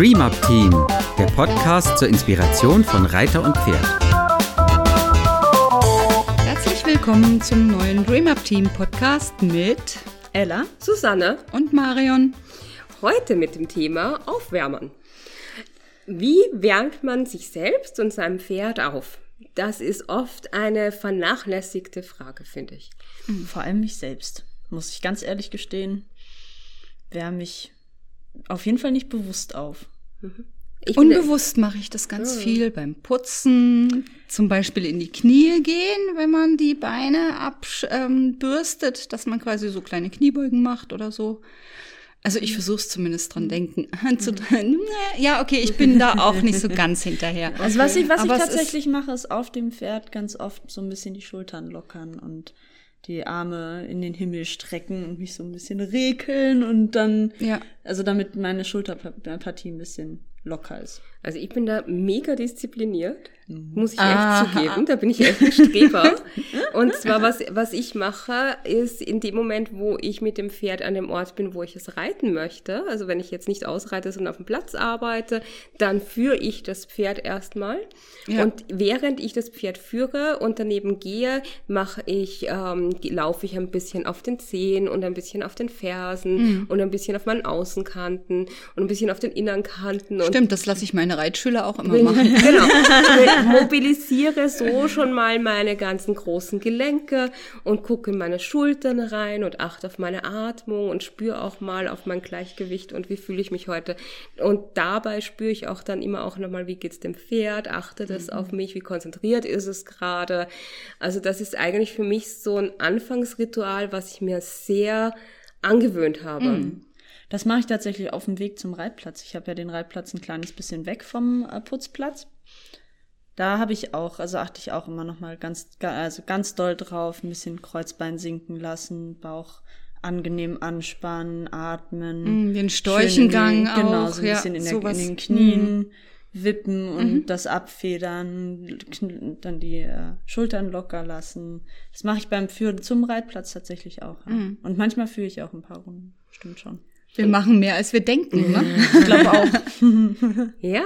Dream Up Team, der Podcast zur Inspiration von Reiter und Pferd. Herzlich willkommen zum neuen Dream Up Team Podcast mit Ella Susanne und Marion. Heute mit dem Thema Aufwärmen. Wie wärmt man sich selbst und seinem Pferd auf? Das ist oft eine vernachlässigte Frage, finde ich. Vor allem mich selbst, muss ich ganz ehrlich gestehen, wärme ich auf jeden Fall nicht bewusst auf. Bin- Unbewusst mache ich das ganz viel beim Putzen, zum Beispiel in die Knie gehen, wenn man die Beine abbürstet, ähm, dass man quasi so kleine Kniebeugen macht oder so. Also ich versuche es zumindest dran denken. Zu, ja, okay, ich bin da auch nicht so ganz hinterher. Also was ich, was ich Aber tatsächlich mache, ist auf dem Pferd ganz oft so ein bisschen die Schultern lockern und die Arme in den Himmel strecken und mich so ein bisschen rekeln und dann, Ja. also damit meine Schulterpartie ein bisschen locker ist. Also ich bin da mega diszipliniert, muss ich Aha. echt zugeben. Da bin ich echt ein Streber. Und zwar, was, was ich mache, ist in dem Moment, wo ich mit dem Pferd an dem Ort bin, wo ich es reiten möchte, also wenn ich jetzt nicht ausreite, sondern auf dem Platz arbeite, dann führe ich das Pferd erstmal. Ja. Und während ich das Pferd führe und daneben gehe, mache ich, ähm, laufe ich ein bisschen auf den Zehen und ein bisschen auf den Fersen und ein bisschen auf meinen Außenkanten und ein bisschen auf den Innernkanten. Und Stimmt, das lasse ich meine Reitschüler auch immer machen. genau. Mobilisiere so schon mal meine ganzen großen Gelenke und gucke in meine Schultern rein und achte auf meine Atmung und spüre auch mal auf mein Gleichgewicht und wie fühle ich mich heute. Und dabei spüre ich auch dann immer auch nochmal, wie geht's dem Pferd, achte das auf mich, wie konzentriert ist es gerade. Also das ist eigentlich für mich so ein Anfangsritual, was ich mir sehr angewöhnt habe. Das mache ich tatsächlich auf dem Weg zum Reitplatz. Ich habe ja den Reitplatz ein kleines bisschen weg vom äh, Putzplatz. Da habe ich auch, also achte ich auch immer noch mal ganz, ga- also ganz doll drauf, ein bisschen Kreuzbein sinken lassen, Bauch angenehm anspannen, atmen. Mm, den Storchengang den, Genau, auch, so ein ja, bisschen in, der, in den Knien wippen und das abfedern, dann die äh, Schultern locker lassen. Das mache ich beim Führen zum Reitplatz tatsächlich auch. Ja. Und manchmal führe ich auch ein paar Runden. Stimmt schon. Wir machen mehr, als wir denken. Ne? Ich glaube auch. Ja,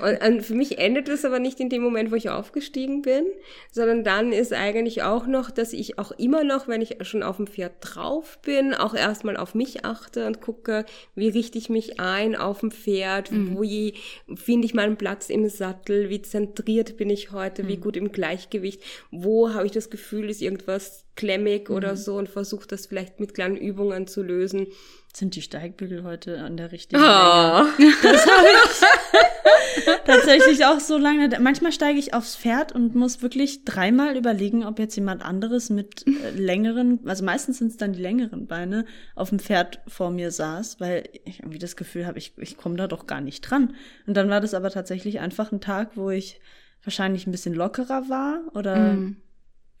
und, und für mich endet es aber nicht in dem Moment, wo ich aufgestiegen bin, sondern dann ist eigentlich auch noch, dass ich auch immer noch, wenn ich schon auf dem Pferd drauf bin, auch erstmal auf mich achte und gucke, wie richte ich mich ein auf dem Pferd, wie finde ich meinen Platz im Sattel, wie zentriert bin ich heute, wie gut im Gleichgewicht, wo habe ich das Gefühl, ist irgendwas klemmig oder so und versuche das vielleicht mit kleinen Übungen zu lösen. Sind die Steigbügel heute an der richtigen Ah. Länge? Das habe ich tatsächlich auch so lange. Manchmal steige ich aufs Pferd und muss wirklich dreimal überlegen, ob jetzt jemand anderes mit äh, längeren, also meistens sind es dann die längeren Beine, auf dem Pferd vor mir saß, weil ich irgendwie das Gefühl habe, ich, ich komme da doch gar nicht dran. Und dann war das aber tatsächlich einfach ein Tag, wo ich wahrscheinlich ein bisschen lockerer war oder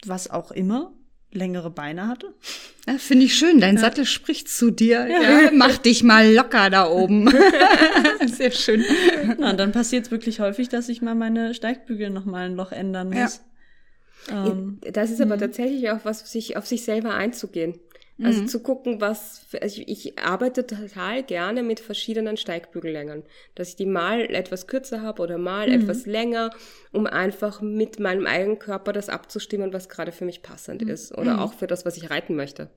was auch immer, längere Beine hatte. Ja, Finde ich schön. Dein Sattel spricht zu dir. Ja. Mach dich mal locker da oben. Sehr schön. Na, und dann passiert es wirklich häufig, dass ich mal meine Steigbügel noch mal ein Loch ändern muss. Ähm, Das ist aber tatsächlich auch was, sich auf sich selber einzugehen. Also Mhm. zu gucken, was, also ich, ich arbeite total gerne mit verschiedenen Steigbügellängen. Dass ich die mal etwas kürzer habe oder mal Mhm. etwas länger, um einfach mit meinem eigenen Körper das abzustimmen, was gerade für mich passend Mhm. ist. Oder auch für das, was ich reiten möchte.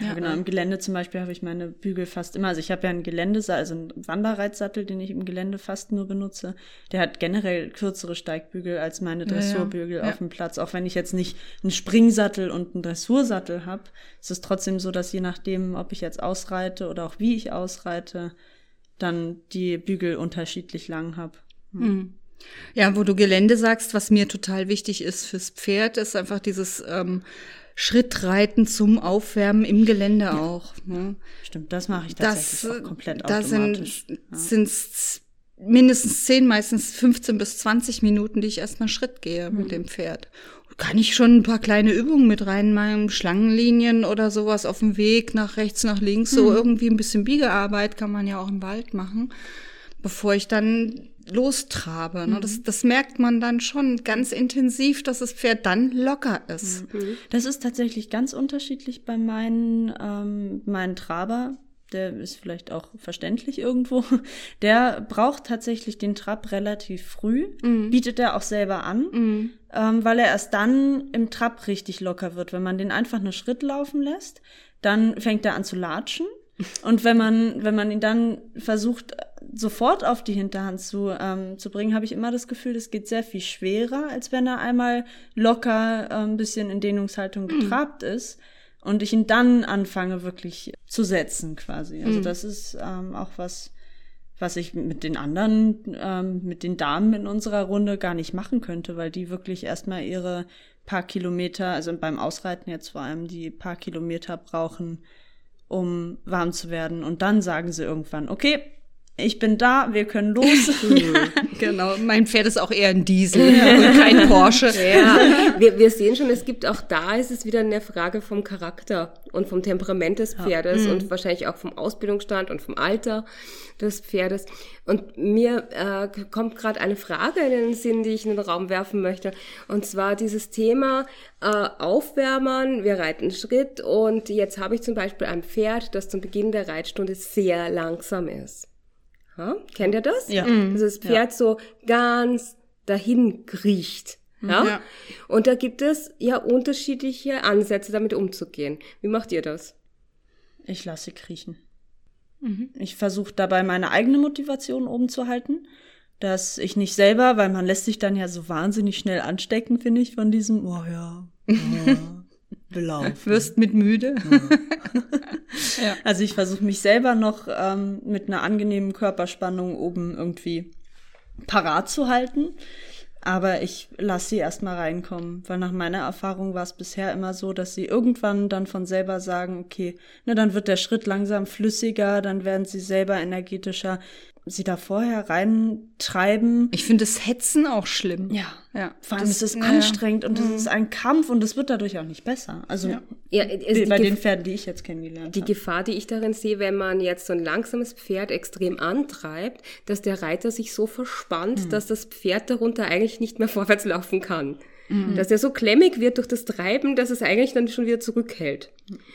Ja, genau. Im Gelände zum Beispiel habe ich meine Bügel fast immer. Also ich habe ja einen Geländesattel, also einen Wanderreitsattel, den ich im Gelände fast nur benutze. Der hat generell kürzere Steigbügel als meine ja. Dressurbügel Ja. auf dem Platz. Auch wenn ich jetzt nicht einen Springsattel und einen Dressursattel habe, ist es trotzdem so, dass je nachdem, ob ich jetzt ausreite oder auch wie ich ausreite, dann die Bügel unterschiedlich lang habe. Ja, wo du Gelände sagst, was mir total wichtig ist fürs Pferd, ist einfach dieses ähm, Schrittreiten zum Aufwärmen im Gelände auch. Ne? Stimmt, das mache ich Das, tatsächlich auch komplett da automatisch. sind sind's mindestens 10, meistens 15 bis 20 Minuten, die ich erstmal Schritt gehe mit dem Pferd. Kann ich schon ein paar kleine Übungen mit reinmachen, Schlangenlinien oder sowas auf dem Weg nach rechts, nach links, so irgendwie ein bisschen Biegearbeit kann man ja auch im Wald machen, bevor ich dann lostrabe. Ne? Das, das merkt man dann schon ganz intensiv, dass das Pferd dann locker ist. Das ist tatsächlich ganz unterschiedlich bei meinen, ähm, meinen Traber. der ist vielleicht auch verständlich irgendwo, der braucht tatsächlich den Trab relativ früh, bietet er auch selber an, ähm, weil er erst dann im Trab richtig locker wird. Wenn man den einfach nur Schritt laufen lässt, dann fängt er an zu latschen. Und wenn man, wenn man ihn dann versucht, sofort auf die Hinterhand zu, ähm, zu bringen, habe ich immer das Gefühl, das geht sehr viel schwerer, als wenn er einmal locker äh, ein bisschen in Dehnungshaltung getrabt ist und ich ihn dann anfange wirklich zu setzen quasi. Also das ist ähm, auch was, was ich mit den anderen, ähm, mit den Damen in unserer Runde gar nicht machen könnte, weil die wirklich erstmal ihre paar Kilometer, also beim Ausreiten jetzt vor allem, die paar Kilometer brauchen, um warm zu werden. Und dann sagen sie irgendwann, okay, ich bin da, wir können los. Genau, mein Pferd ist auch eher ein Diesel und kein Porsche. Ja, wir, wir sehen schon, es gibt auch da ist es wieder eine Frage vom Charakter und vom Temperament des Pferdes und wahrscheinlich auch vom Ausbildungsstand und vom Alter des Pferdes. Und mir äh, kommt gerade eine Frage in den Sinn, die ich in den Raum werfen möchte. Und zwar dieses Thema äh, Aufwärmern, wir reiten Schritt und jetzt habe ich zum Beispiel ein Pferd, das zum Beginn der Reitstunde sehr langsam ist. Ja, kennt ihr das? Ja. Also das Pferd so ganz dahin kriecht. Ja? Ja. Und da gibt es ja unterschiedliche Ansätze, damit umzugehen. Wie macht ihr das? Ich lasse sie kriechen. Ich versuche dabei meine eigene Motivation oben zu halten, dass ich nicht selber, weil man lässt sich dann ja so wahnsinnig schnell anstecken, finde ich, von diesem, oh ja, oh, belaufen. Wirst mit müde. Also ich versuche mich selber noch ähm, mit einer angenehmen Körperspannung oben irgendwie parat zu halten. Aber ich lasse sie erstmal reinkommen, weil nach meiner Erfahrung war es bisher immer so, dass sie irgendwann dann von selber sagen, okay, ne, dann wird der Schritt langsam flüssiger, dann werden sie selber energetischer. Sie da vorher reintreiben. Ich finde das Hetzen auch schlimm. Ja, Ja. vor allem Das- ist es ja. anstrengend und es ist ein Kampf und es wird dadurch auch nicht besser. Also Ja. Ja, die bei Gef- den Pferden, die ich jetzt kennengelernt Die habe. Gefahr, die ich darin sehe, wenn man jetzt so ein langsames Pferd extrem antreibt, dass der Reiter sich so verspannt, dass das Pferd darunter eigentlich nicht mehr vorwärts laufen kann. Dass er so klemmig wird durch das Treiben, dass es eigentlich dann schon wieder zurückhält.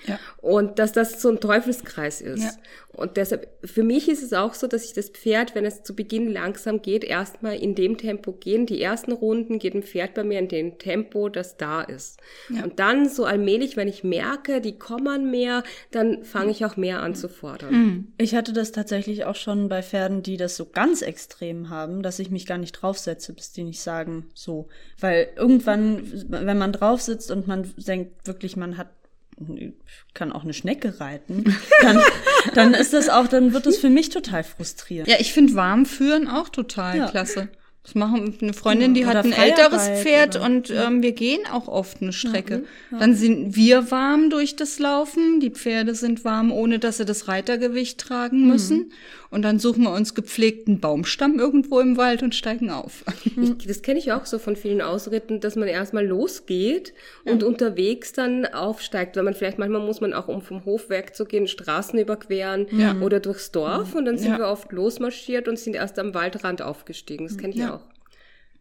Ja. Und dass das so ein Teufelskreis ist. Ja. Und deshalb, für mich ist es auch so, dass ich das Pferd, wenn es zu Beginn langsam geht, erstmal in dem Tempo gehen. Die ersten Runden geht ein Pferd bei mir in dem Tempo, das da ist. Und dann so allmählich, wenn ich merke, die kommen mehr, dann fange ich auch mehr an zu fordern. Ich hatte das tatsächlich auch schon bei Pferden, die das so ganz extrem haben, dass ich mich gar nicht draufsetze, bis die nicht sagen so. Weil irgendwann, wenn man drauf sitzt und man denkt wirklich, man hat kann auch eine Schnecke reiten, dann, dann ist das auch, dann wird das für mich total frustrierend. Ja, ich finde warm führen auch total Ja. klasse. Das machen eine Freundin, die Oder hat ein älteres Pferd oder- und ähm, wir gehen auch oft eine Strecke. Dann sind wir warm durch das Laufen, die Pferde sind warm, ohne dass sie das Reitergewicht tragen müssen. Und dann suchen wir uns gepflegten Baumstamm irgendwo im Wald und steigen auf. Ich, das kenne ich auch so von vielen Ausritten, dass man erstmal losgeht und unterwegs dann aufsteigt. Weil man vielleicht manchmal muss man auch, um vom Hof wegzugehen, Straßen überqueren oder durchs Dorf. Und dann sind Ja. wir oft losmarschiert und sind erst am Waldrand aufgestiegen. Das kenne ich Ja.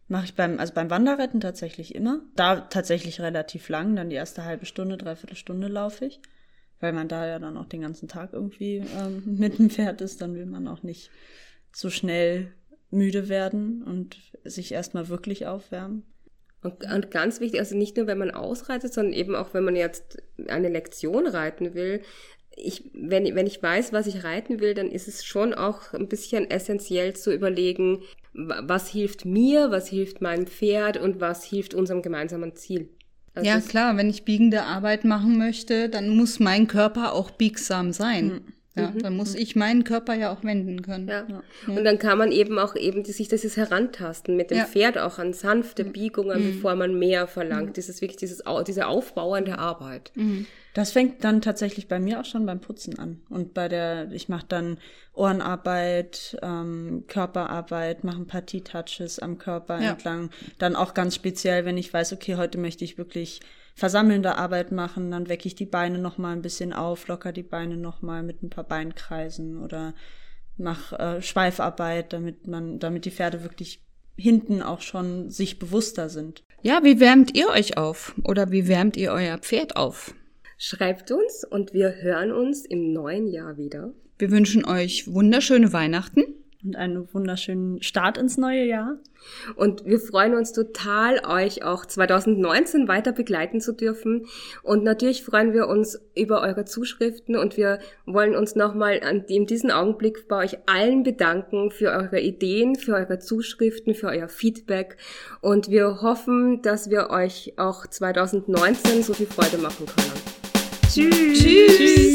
Mache ich beim, also beim Wanderretten tatsächlich immer. Da tatsächlich relativ lang, dann die erste halbe Stunde, dreiviertel Stunde laufe ich. Weil man da ja dann auch den ganzen Tag irgendwie ähm, mit dem Pferd ist, dann will man auch nicht so schnell müde werden und sich erstmal wirklich aufwärmen. Und, und ganz wichtig, also nicht nur, wenn man ausreitet, sondern eben auch, wenn man jetzt eine Lektion reiten will. Ich, wenn, wenn ich weiß, was ich reiten will, dann ist es schon auch ein bisschen essentiell zu überlegen, wa- was hilft mir, was hilft meinem Pferd und was hilft unserem gemeinsamen Ziel. Also ja, klar, wenn ich biegende Arbeit machen möchte, dann muss mein Körper auch biegsam sein. Ja, dann muss ich meinen Körper ja auch wenden können. Ja. Und dann kann man eben auch eben die, sich dieses Herantasten mit dem Ja. Pferd auch an sanfte Biegungen, bevor man mehr verlangt. Dieses wirklich dieses, diese aufbauende Arbeit. Das fängt dann tatsächlich bei mir auch schon beim Putzen an. Und bei der, ich mache dann Ohrenarbeit, ähm, Körperarbeit, mache ein paar T-Touches am Körper Ja. entlang. Dann auch ganz speziell, wenn ich weiß, okay, heute möchte ich wirklich versammelnde Arbeit machen, dann wecke ich die Beine noch mal ein bisschen auf, locker die Beine noch mal mit ein paar Beinkreisen oder mach äh, Schweifarbeit, damit man, damit die Pferde wirklich hinten auch schon sich bewusster sind. Ja, wie wärmt ihr euch auf? Oder wie wärmt ihr euer Pferd auf? Schreibt uns und wir hören uns im neuen Jahr wieder. Wir wünschen euch wunderschöne Weihnachten. Und einen wunderschönen Start ins neue Jahr. Und wir freuen uns total, euch auch 2019 weiter begleiten zu dürfen. Und natürlich freuen wir uns über eure Zuschriften und wir wollen uns nochmal in diesem Augenblick bei euch allen bedanken für eure Ideen, für eure Zuschriften, für euer Feedback. Und wir hoffen, dass wir euch auch 2019 so viel Freude machen können. Tschüss. Tschüss.